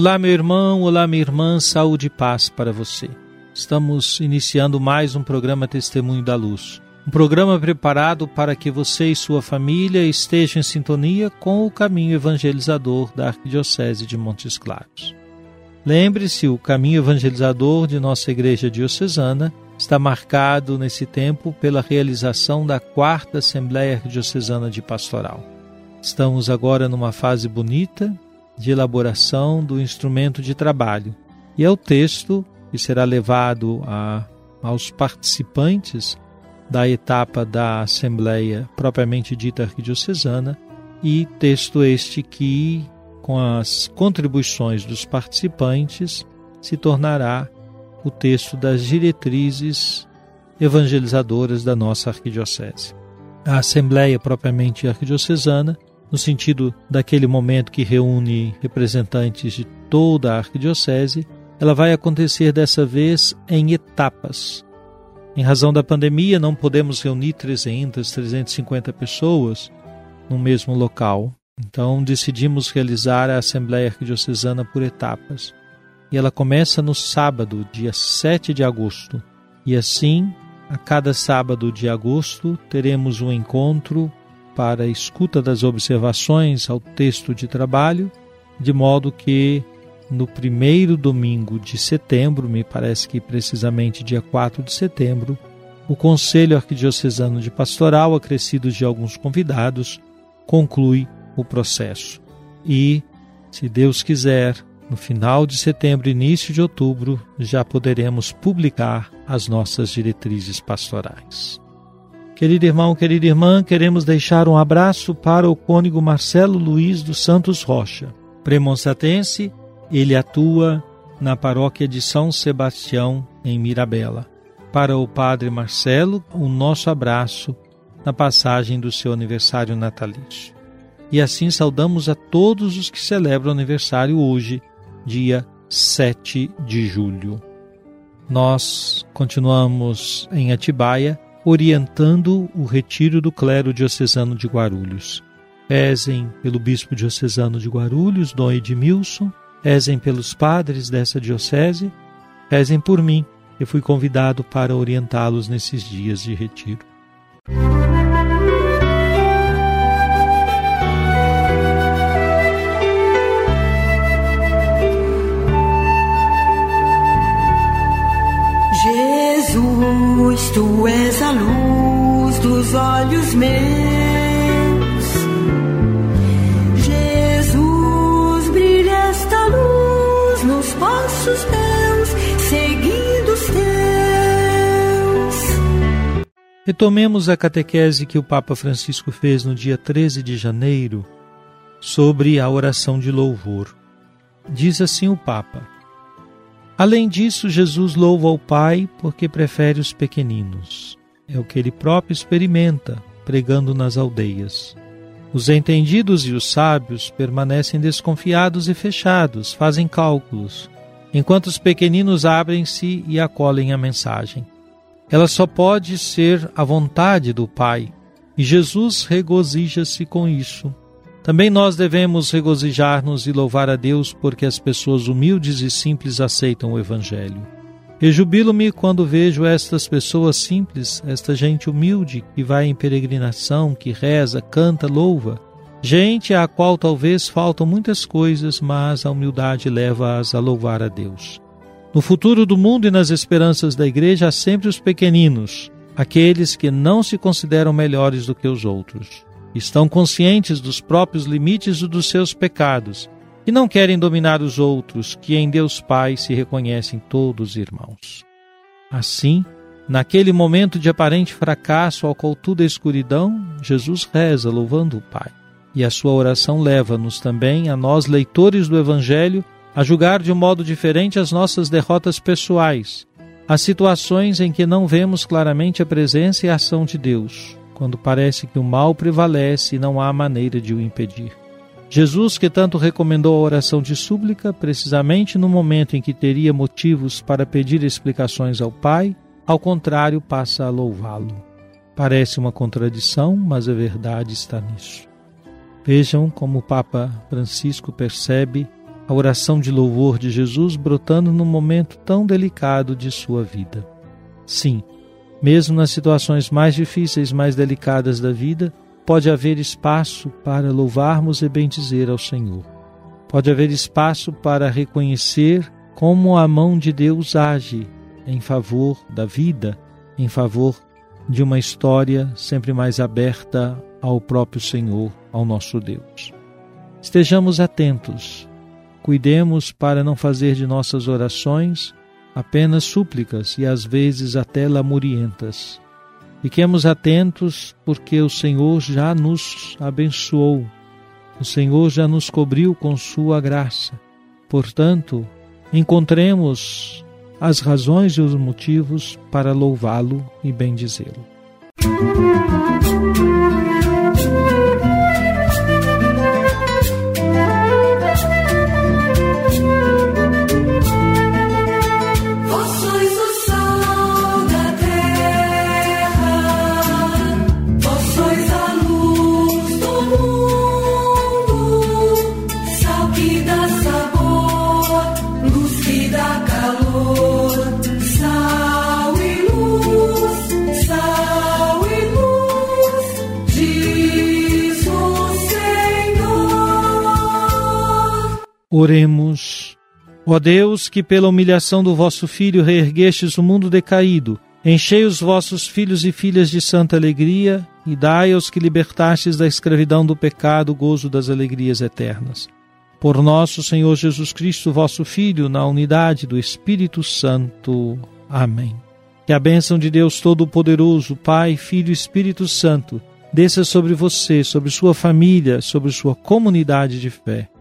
Olá, meu irmão, olá, minha irmã, saúde e paz para você. Estamos iniciando mais um programa Testemunho da Luz. Um programa preparado para que você e sua família estejam em sintonia com o caminho evangelizador da Arquidiocese de Montes Claros. Lembre-se, o caminho evangelizador de nossa Igreja Diocesana está marcado nesse tempo pela realização da quarta Assembleia Arquidiocesana de Pastoral. Estamos agora numa fase bonita de elaboração do instrumento de trabalho. E é o texto que será levado a, aos participantes da etapa da Assembleia propriamente dita arquidiocesana, e texto este que, com as contribuições dos participantes, se tornará o texto das diretrizes evangelizadoras da nossa arquidiocese. A Assembleia propriamente arquidiocesana no sentido daquele momento que reúne representantes de toda a arquidiocese, ela vai acontecer dessa vez em etapas. Em razão da pandemia, não podemos reunir 300, 350 pessoas no mesmo local. Então, decidimos realizar a Assembleia Arquidiocesana por etapas. E ela começa no sábado, dia 7 de agosto. E assim, a cada sábado de agosto, teremos um encontro para a escuta das observações ao texto de trabalho, de modo que no primeiro domingo de setembro, me parece que precisamente dia 4 de setembro, o Conselho Arquidiocesano de Pastoral, acrescido de alguns convidados, conclui o processo. E, se Deus quiser, no final de setembro, início de outubro, já poderemos publicar as nossas diretrizes pastorais. Querido irmão, querida irmã, queremos deixar um abraço para o cônigo Marcelo Luiz dos Santos Rocha, premonstratense, ele atua na paróquia de São Sebastião, em Mirabela. Para o padre Marcelo, o nosso abraço na passagem do seu aniversário natalício. E assim saudamos a todos os que celebram aniversário hoje, dia 7 de julho. Nós continuamos em Atibaia orientando o retiro do clero diocesano de Guarulhos. Rezem pelo bispo diocesano de Guarulhos, Dom Edmilson, rezem pelos padres dessa diocese, rezem por mim. Eu fui convidado para orientá-los nesses dias de retiro. Olhos meus. Jesus, brilha esta luz nos passos meus, seguindo os teus. Retomemos a catequese que o Papa Francisco fez no dia 13 de janeiro sobre a oração de louvor. Diz assim o Papa: Além disso, Jesus louva ao Pai porque prefere os pequeninos. É o que ele próprio experimenta, pregando nas aldeias. Os entendidos e os sábios permanecem desconfiados e fechados, fazem cálculos, enquanto os pequeninos abrem-se e acolhem a mensagem. Ela só pode ser a vontade do Pai, e Jesus regozija-se com isso. Também nós devemos regozijar-nos e louvar a Deus porque as pessoas humildes e simples aceitam o Evangelho. Rejubilo-me quando vejo estas pessoas simples, esta gente humilde que vai em peregrinação, que reza, canta, louva, Gente à qual talvez faltam muitas coisas, mas a humildade leva-as a louvar a Deus. No futuro do mundo e nas esperanças da igreja há sempre os pequeninos, aqueles que não se consideram melhores do que os outros. Estão conscientes dos próprios limites e dos seus pecados, e não querem dominar os outros, que em Deus Pai se reconhecem todos irmãos. Assim, naquele momento de aparente fracasso ao qual tudo é escuridão, Jesus reza louvando o Pai. E a sua oração leva-nos também, a nós leitores do Evangelho, a julgar de um modo diferente as nossas derrotas pessoais, as situações em que não vemos claramente a presença e a ação de Deus, quando parece que o mal prevalece e não há maneira de o impedir. Jesus, que tanto recomendou a oração de súplica, precisamente no momento em que teria motivos para pedir explicações ao Pai, ao contrário, passa a louvá-lo. Parece uma contradição, mas a verdade está nisso. Vejam como o Papa Francisco percebe a oração de louvor de Jesus brotando num momento tão delicado de sua vida. Sim, mesmo nas situações mais difíceis, mais delicadas da vida, pode haver espaço para louvarmos e bendizer ao Senhor. Pode haver espaço para reconhecer como a mão de Deus age em favor da vida, em favor de uma história sempre mais aberta ao próprio Senhor, ao nosso Deus. Estejamos atentos, cuidemos para não fazer de nossas orações apenas súplicas e às vezes até lamurientas. Fiquemos atentos porque o Senhor já nos abençoou, o Senhor já nos cobriu com Sua graça. Portanto, encontremos as razões e os motivos para louvá-lo e bendizê-lo. Oremos. Ó Deus, que pela humilhação do vosso Filho reerguestes o mundo decaído, enchei os vossos filhos e filhas de santa alegria e dai aos que libertastes da escravidão do pecado o gozo das alegrias eternas. Por nosso Senhor Jesus Cristo, vosso Filho, na unidade do Espírito Santo. Amém. Que a bênção de Deus Todo-Poderoso, Pai, Filho e Espírito Santo, desça sobre você, sobre sua família, sobre sua comunidade de fé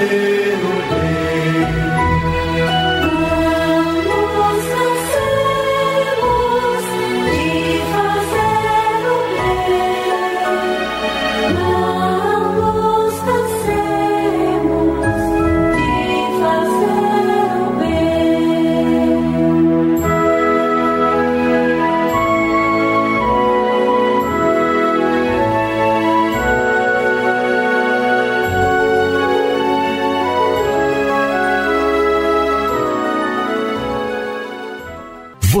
Senhor.